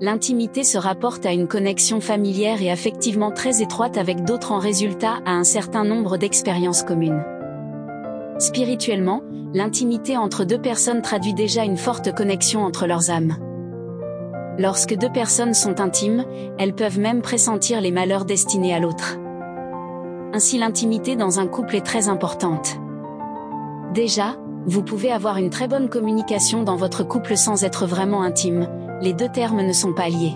L'intimité se rapporte à une connexion familière et affectivement très étroite avec d'autres en résultat à un certain nombre d'expériences communes. Spirituellement, l'intimité entre deux personnes traduit déjà une forte connexion entre leurs âmes. Lorsque deux personnes sont intimes, elles peuvent même pressentir les malheurs destinés à l'autre. Ainsi l'intimité dans un couple est très importante. Déjà, vous pouvez avoir une très bonne communication dans votre couple sans être vraiment intime, les deux termes ne sont pas liés.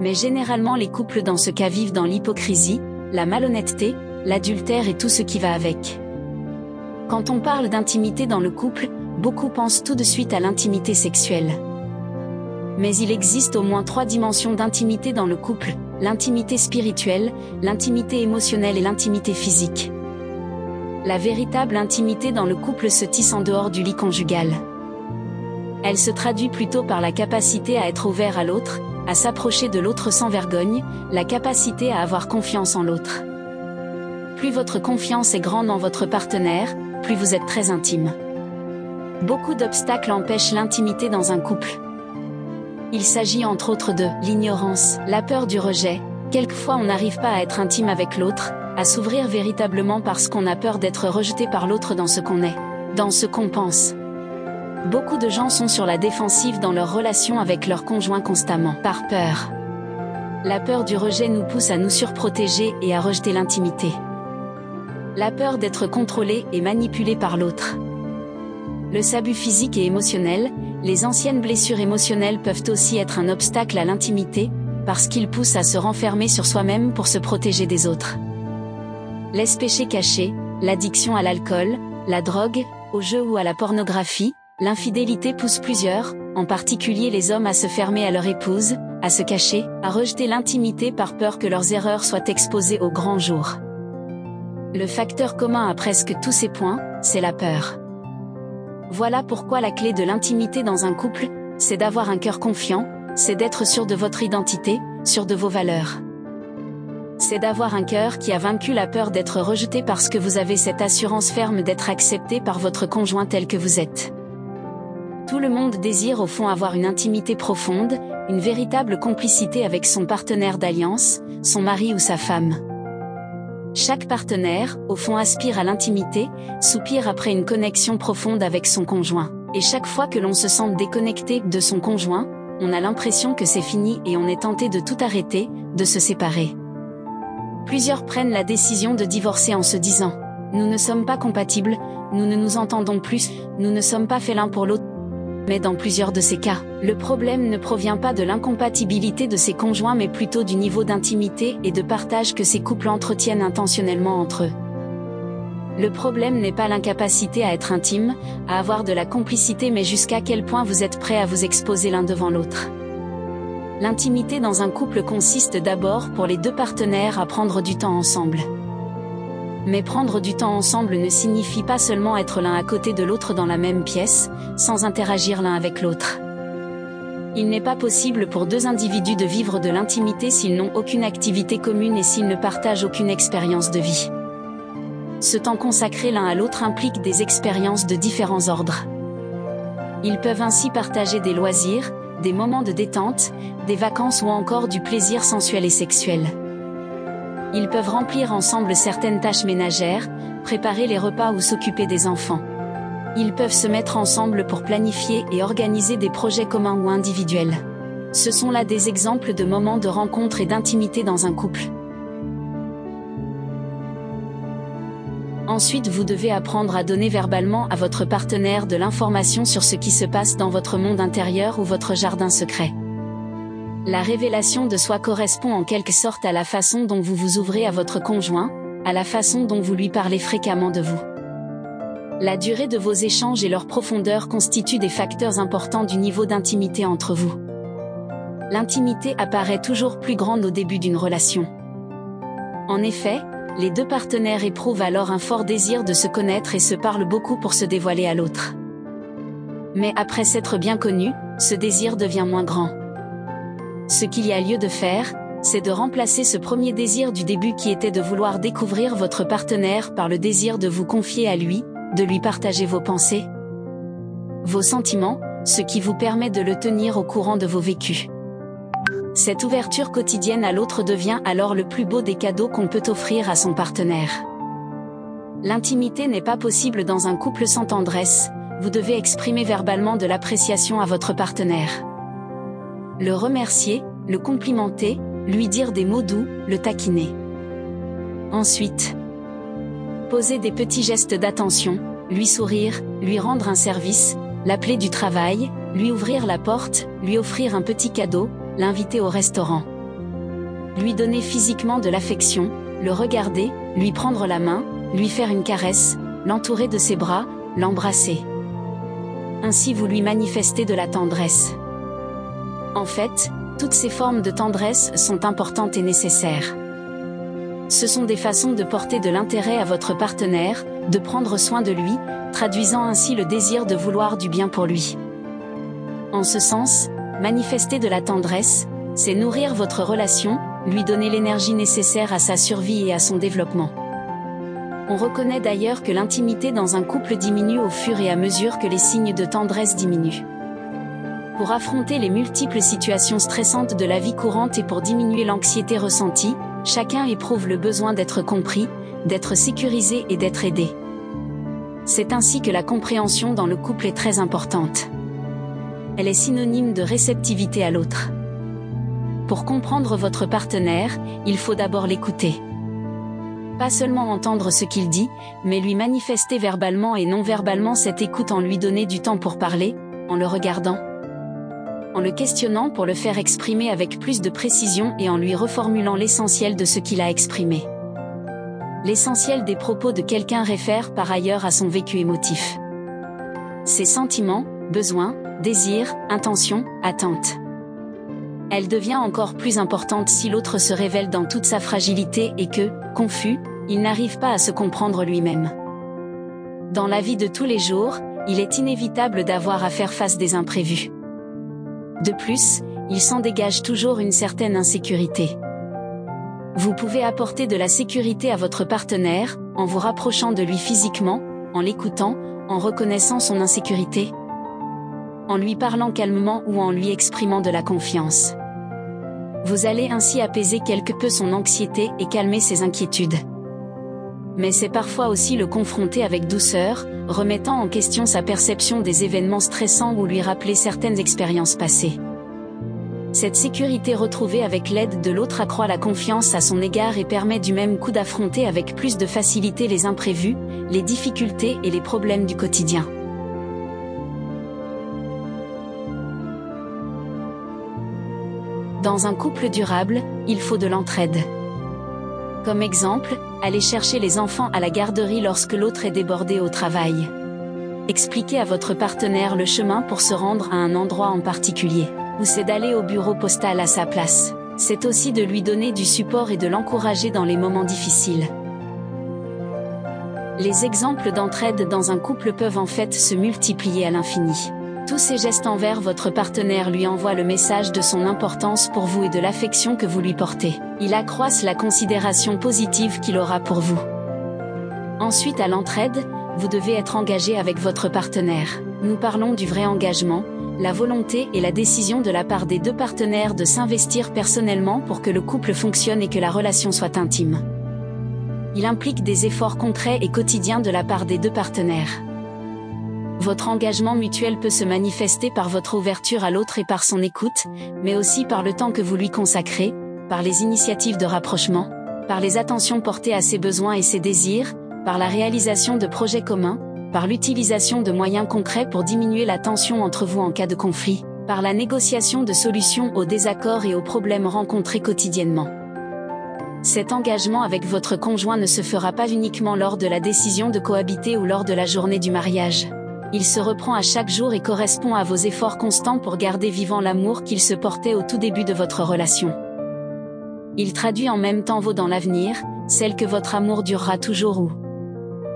Mais généralement les couples dans ce cas vivent dans l'hypocrisie, la malhonnêteté, l'adultère et tout ce qui va avec. Quand on parle d'intimité dans le couple, beaucoup pensent tout de suite à l'intimité sexuelle. Mais il existe au moins trois dimensions d'intimité dans le couple, l'intimité spirituelle, l'intimité émotionnelle et l'intimité physique. La véritable intimité dans le couple se tisse en dehors du lit conjugal. Elle se traduit plutôt par la capacité à être ouvert à l'autre, à s'approcher de l'autre sans vergogne, la capacité à avoir confiance en l'autre. Plus votre confiance est grande en votre partenaire, plus vous êtes très intime. Beaucoup d'obstacles empêchent l'intimité dans un couple. Il s'agit entre autres de l'ignorance, la peur du rejet, quelquefois on n'arrive pas à être intime avec l'autre, à s'ouvrir véritablement parce qu'on a peur d'être rejeté par l'autre dans ce qu'on est, dans ce qu'on pense. Beaucoup de gens sont sur la défensive dans leur relation avec leur conjoint constamment, par peur. La peur du rejet nous pousse à nous surprotéger et à rejeter l'intimité. La peur d'être contrôlé et manipulé par l'autre. Le sabut physique et émotionnel, les anciennes blessures émotionnelles peuvent aussi être un obstacle à l'intimité, parce qu'ils poussent à se renfermer sur soi-même pour se protéger des autres. Les péchés l'addiction à l'alcool, la drogue, au jeu ou à la pornographie, l'infidélité pousse plusieurs, en particulier les hommes à se fermer à leur épouse, à se cacher, à rejeter l'intimité par peur que leurs erreurs soient exposées au grand jour. Le facteur commun à presque tous ces points, c'est la peur. Voilà pourquoi la clé de l'intimité dans un couple, c'est d'avoir un cœur confiant, c'est d'être sûr de votre identité, sûr de vos valeurs c'est d'avoir un cœur qui a vaincu la peur d'être rejeté parce que vous avez cette assurance ferme d'être accepté par votre conjoint tel que vous êtes. Tout le monde désire au fond avoir une intimité profonde, une véritable complicité avec son partenaire d'alliance, son mari ou sa femme. Chaque partenaire, au fond, aspire à l'intimité, soupire après une connexion profonde avec son conjoint. Et chaque fois que l'on se sent déconnecté de son conjoint, on a l'impression que c'est fini et on est tenté de tout arrêter, de se séparer plusieurs prennent la décision de divorcer en se disant ⁇ Nous ne sommes pas compatibles, nous ne nous entendons plus, nous ne sommes pas faits l'un pour l'autre ⁇ Mais dans plusieurs de ces cas, le problème ne provient pas de l'incompatibilité de ces conjoints mais plutôt du niveau d'intimité et de partage que ces couples entretiennent intentionnellement entre eux. Le problème n'est pas l'incapacité à être intime, à avoir de la complicité mais jusqu'à quel point vous êtes prêt à vous exposer l'un devant l'autre. L'intimité dans un couple consiste d'abord pour les deux partenaires à prendre du temps ensemble. Mais prendre du temps ensemble ne signifie pas seulement être l'un à côté de l'autre dans la même pièce, sans interagir l'un avec l'autre. Il n'est pas possible pour deux individus de vivre de l'intimité s'ils n'ont aucune activité commune et s'ils ne partagent aucune expérience de vie. Ce temps consacré l'un à l'autre implique des expériences de différents ordres. Ils peuvent ainsi partager des loisirs, des moments de détente, des vacances ou encore du plaisir sensuel et sexuel. Ils peuvent remplir ensemble certaines tâches ménagères, préparer les repas ou s'occuper des enfants. Ils peuvent se mettre ensemble pour planifier et organiser des projets communs ou individuels. Ce sont là des exemples de moments de rencontre et d'intimité dans un couple. Ensuite, vous devez apprendre à donner verbalement à votre partenaire de l'information sur ce qui se passe dans votre monde intérieur ou votre jardin secret. La révélation de soi correspond en quelque sorte à la façon dont vous vous ouvrez à votre conjoint, à la façon dont vous lui parlez fréquemment de vous. La durée de vos échanges et leur profondeur constituent des facteurs importants du niveau d'intimité entre vous. L'intimité apparaît toujours plus grande au début d'une relation. En effet, les deux partenaires éprouvent alors un fort désir de se connaître et se parlent beaucoup pour se dévoiler à l'autre. Mais après s'être bien connu, ce désir devient moins grand. Ce qu'il y a lieu de faire, c'est de remplacer ce premier désir du début qui était de vouloir découvrir votre partenaire par le désir de vous confier à lui, de lui partager vos pensées, vos sentiments, ce qui vous permet de le tenir au courant de vos vécus. Cette ouverture quotidienne à l'autre devient alors le plus beau des cadeaux qu'on peut offrir à son partenaire. L'intimité n'est pas possible dans un couple sans tendresse, vous devez exprimer verbalement de l'appréciation à votre partenaire. Le remercier, le complimenter, lui dire des mots doux, le taquiner. Ensuite, poser des petits gestes d'attention, lui sourire, lui rendre un service, l'appeler du travail, lui ouvrir la porte, lui offrir un petit cadeau, l'inviter au restaurant. Lui donner physiquement de l'affection, le regarder, lui prendre la main, lui faire une caresse, l'entourer de ses bras, l'embrasser. Ainsi vous lui manifestez de la tendresse. En fait, toutes ces formes de tendresse sont importantes et nécessaires. Ce sont des façons de porter de l'intérêt à votre partenaire, de prendre soin de lui, traduisant ainsi le désir de vouloir du bien pour lui. En ce sens, manifester de la tendresse, c'est nourrir votre relation, lui donner l'énergie nécessaire à sa survie et à son développement. On reconnaît d'ailleurs que l'intimité dans un couple diminue au fur et à mesure que les signes de tendresse diminuent pour affronter les multiples situations stressantes de la vie courante et pour diminuer l'anxiété ressentie, chacun éprouve le besoin d'être compris, d'être sécurisé et d'être aidé. C'est ainsi que la compréhension dans le couple est très importante. Elle est synonyme de réceptivité à l'autre. Pour comprendre votre partenaire, il faut d'abord l'écouter. Pas seulement entendre ce qu'il dit, mais lui manifester verbalement et non verbalement cette écoute en lui donner du temps pour parler, en le regardant, en le questionnant pour le faire exprimer avec plus de précision et en lui reformulant l'essentiel de ce qu'il a exprimé. L'essentiel des propos de quelqu'un réfère par ailleurs à son vécu émotif. Ses sentiments, besoins, désirs, intentions, attentes. Elle devient encore plus importante si l'autre se révèle dans toute sa fragilité et que, confus, il n'arrive pas à se comprendre lui-même. Dans la vie de tous les jours, il est inévitable d'avoir à faire face des imprévus. De plus, il s'en dégage toujours une certaine insécurité. Vous pouvez apporter de la sécurité à votre partenaire, en vous rapprochant de lui physiquement, en l'écoutant, en reconnaissant son insécurité, en lui parlant calmement ou en lui exprimant de la confiance. Vous allez ainsi apaiser quelque peu son anxiété et calmer ses inquiétudes. Mais c'est parfois aussi le confronter avec douceur, remettant en question sa perception des événements stressants ou lui rappeler certaines expériences passées. Cette sécurité retrouvée avec l'aide de l'autre accroît la confiance à son égard et permet du même coup d'affronter avec plus de facilité les imprévus, les difficultés et les problèmes du quotidien. Dans un couple durable, il faut de l'entraide. Comme exemple, allez chercher les enfants à la garderie lorsque l'autre est débordé au travail. Expliquez à votre partenaire le chemin pour se rendre à un endroit en particulier, ou c'est d'aller au bureau postal à sa place. C'est aussi de lui donner du support et de l'encourager dans les moments difficiles. Les exemples d'entraide dans un couple peuvent en fait se multiplier à l'infini. Tous ces gestes envers votre partenaire lui envoient le message de son importance pour vous et de l'affection que vous lui portez. Il accroissent la considération positive qu'il aura pour vous. Ensuite à l'entraide, vous devez être engagé avec votre partenaire. Nous parlons du vrai engagement, la volonté et la décision de la part des deux partenaires de s'investir personnellement pour que le couple fonctionne et que la relation soit intime. Il implique des efforts concrets et quotidiens de la part des deux partenaires. Votre engagement mutuel peut se manifester par votre ouverture à l'autre et par son écoute, mais aussi par le temps que vous lui consacrez, par les initiatives de rapprochement, par les attentions portées à ses besoins et ses désirs, par la réalisation de projets communs, par l'utilisation de moyens concrets pour diminuer la tension entre vous en cas de conflit, par la négociation de solutions aux désaccords et aux problèmes rencontrés quotidiennement. Cet engagement avec votre conjoint ne se fera pas uniquement lors de la décision de cohabiter ou lors de la journée du mariage il se reprend à chaque jour et correspond à vos efforts constants pour garder vivant l'amour qu'il se portait au tout début de votre relation. Il traduit en même temps vos dans l'avenir, celle que votre amour durera toujours ou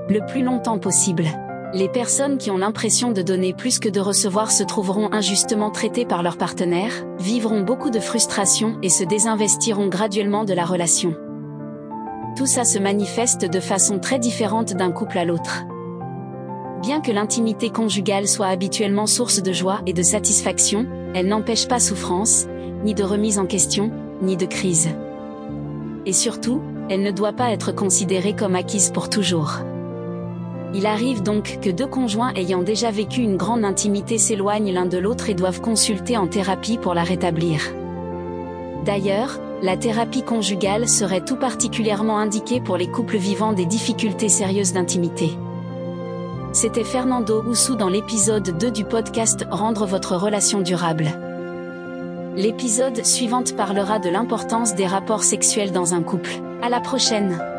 le plus longtemps possible. Les personnes qui ont l'impression de donner plus que de recevoir se trouveront injustement traitées par leur partenaire, vivront beaucoup de frustration et se désinvestiront graduellement de la relation. Tout ça se manifeste de façon très différente d'un couple à l'autre. Bien que l'intimité conjugale soit habituellement source de joie et de satisfaction, elle n'empêche pas souffrance, ni de remise en question, ni de crise. Et surtout, elle ne doit pas être considérée comme acquise pour toujours. Il arrive donc que deux conjoints ayant déjà vécu une grande intimité s'éloignent l'un de l'autre et doivent consulter en thérapie pour la rétablir. D'ailleurs, la thérapie conjugale serait tout particulièrement indiquée pour les couples vivant des difficultés sérieuses d'intimité. C'était Fernando Oussou dans l'épisode 2 du podcast Rendre votre relation durable. L'épisode suivante parlera de l'importance des rapports sexuels dans un couple. À la prochaine!